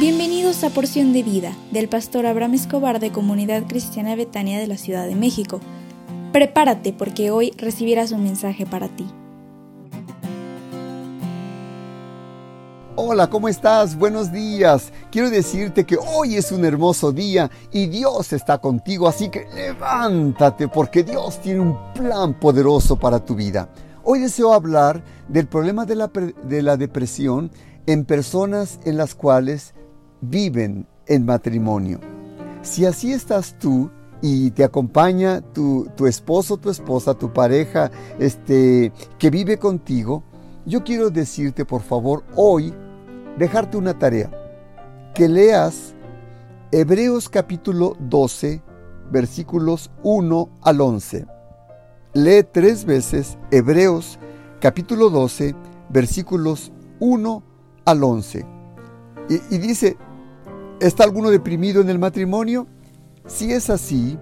Bienvenidos a Porción de Vida del pastor Abraham Escobar de Comunidad Cristiana Betania de la Ciudad de México. Prepárate porque hoy recibirás un mensaje para ti. Hola, ¿cómo estás? Buenos días. Quiero decirte que hoy es un hermoso día y Dios está contigo, así que levántate porque Dios tiene un plan poderoso para tu vida. Hoy deseo hablar del problema de la, de la depresión en personas en las cuales viven en matrimonio. Si así estás tú y te acompaña tu, tu esposo, tu esposa, tu pareja, este, que vive contigo, yo quiero decirte por favor hoy, dejarte una tarea, que leas Hebreos capítulo 12, versículos 1 al 11. Lee tres veces Hebreos capítulo 12, versículos 1 al 11. Y, y dice, ¿Está alguno deprimido en el matrimonio? Si es así,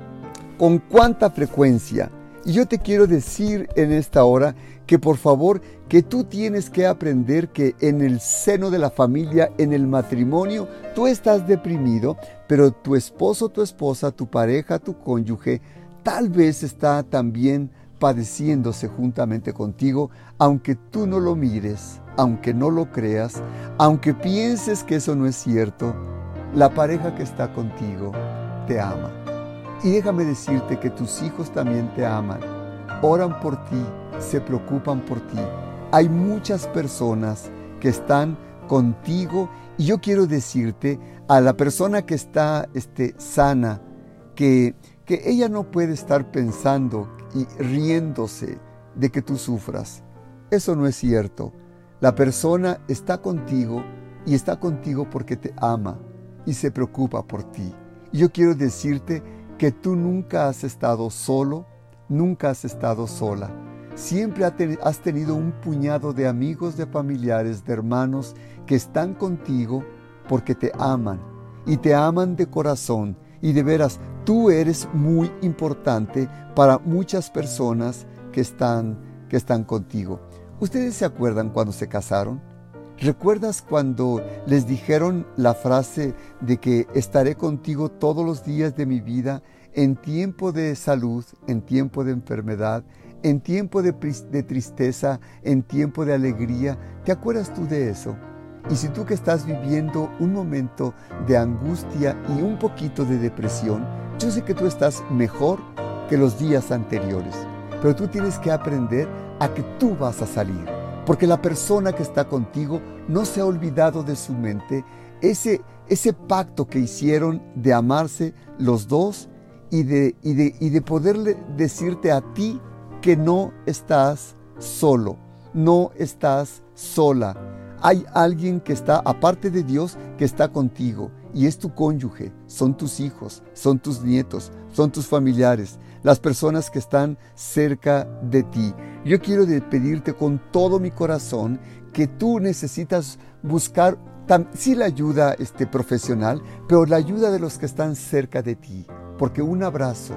¿con cuánta frecuencia? Y yo te quiero decir en esta hora que por favor que tú tienes que aprender que en el seno de la familia, en el matrimonio, tú estás deprimido, pero tu esposo, tu esposa, tu pareja, tu cónyuge, tal vez está también padeciéndose juntamente contigo, aunque tú no lo mires, aunque no lo creas, aunque pienses que eso no es cierto, la pareja que está contigo te ama. Y déjame decirte que tus hijos también te aman. Oran por ti, se preocupan por ti. Hay muchas personas que están contigo y yo quiero decirte a la persona que está este, sana, que, que ella no puede estar pensando y riéndose de que tú sufras. Eso no es cierto. La persona está contigo y está contigo porque te ama y se preocupa por ti. yo quiero decirte que tú nunca has estado solo, nunca has estado sola. Siempre has tenido un puñado de amigos, de familiares, de hermanos que están contigo porque te aman y te aman de corazón. Y de veras, tú eres muy importante para muchas personas que están, que están contigo. ¿Ustedes se acuerdan cuando se casaron? ¿Recuerdas cuando les dijeron la frase de que estaré contigo todos los días de mi vida en tiempo de salud, en tiempo de enfermedad, en tiempo de, tristeza, en tiempo de alegría? ¿Te acuerdas tú de eso? Y si tú que estás viviendo un momento de angustia y un poquito de depresión, yo sé que tú estás mejor que los días anteriores, pero tú tienes que aprender a que tú vas a salir porque la persona que está contigo no se ha olvidado de su mente ese, ese pacto que hicieron de amarse los dos y de, y de, y de poderle decirte a ti que no estás solo, no estás sola. Hay alguien que está, aparte de Dios, que está contigo y es tu cónyuge, son tus hijos, son tus nietos, son tus familiares, las personas que están cerca de ti. Yo quiero pedirte con todo mi corazón que tú necesitas buscar sí la ayuda este, profesional, pero la ayuda de los que están cerca de ti, porque un abrazo,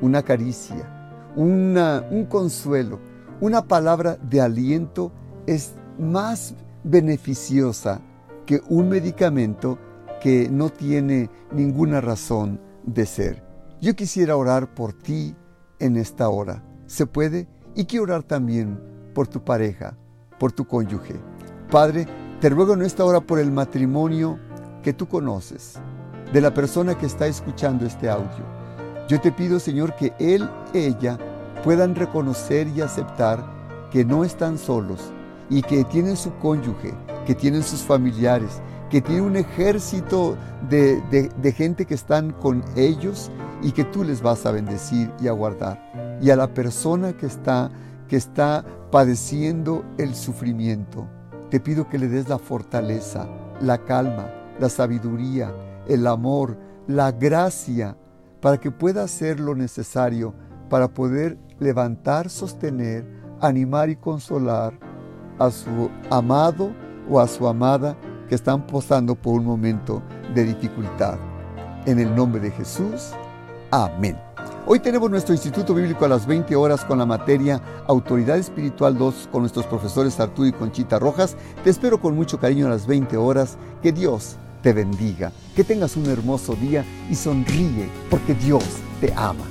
una caricia, un consuelo, una palabra de aliento es más beneficiosa que un medicamento que no tiene ninguna razón de ser. Yo quisiera orar por ti en esta hora. ¿Se puede? Y quiero orar también por tu pareja, por tu cónyuge. Padre, te ruego en esta hora por el matrimonio que tú conoces, de la persona que está escuchando este audio. Yo te pido, Señor, que él, ella, puedan reconocer y aceptar que no están solos y que tienen su cónyuge, que tienen sus familiares, que tienen un ejército de, de gente que están con ellos y que tú les vas a bendecir y a guardar y a la persona que está, que está padeciendo el sufrimiento. Te pido que le des la fortaleza, la calma, la sabiduría, el amor, la gracia, para que pueda hacer lo necesario para poder levantar, sostener, animar y consolar a su amado o a su amada que están pasando por un momento de dificultad. En el nombre de Jesús, amén. Hoy tenemos nuestro Instituto Bíblico a las 20 horas con la materia Autoridad Espiritual 2 con nuestros profesores Arturo y Conchita Rojas. Te espero con mucho cariño a las 20 horas. Que Dios te bendiga, que tengas un hermoso día y sonríe porque Dios te ama.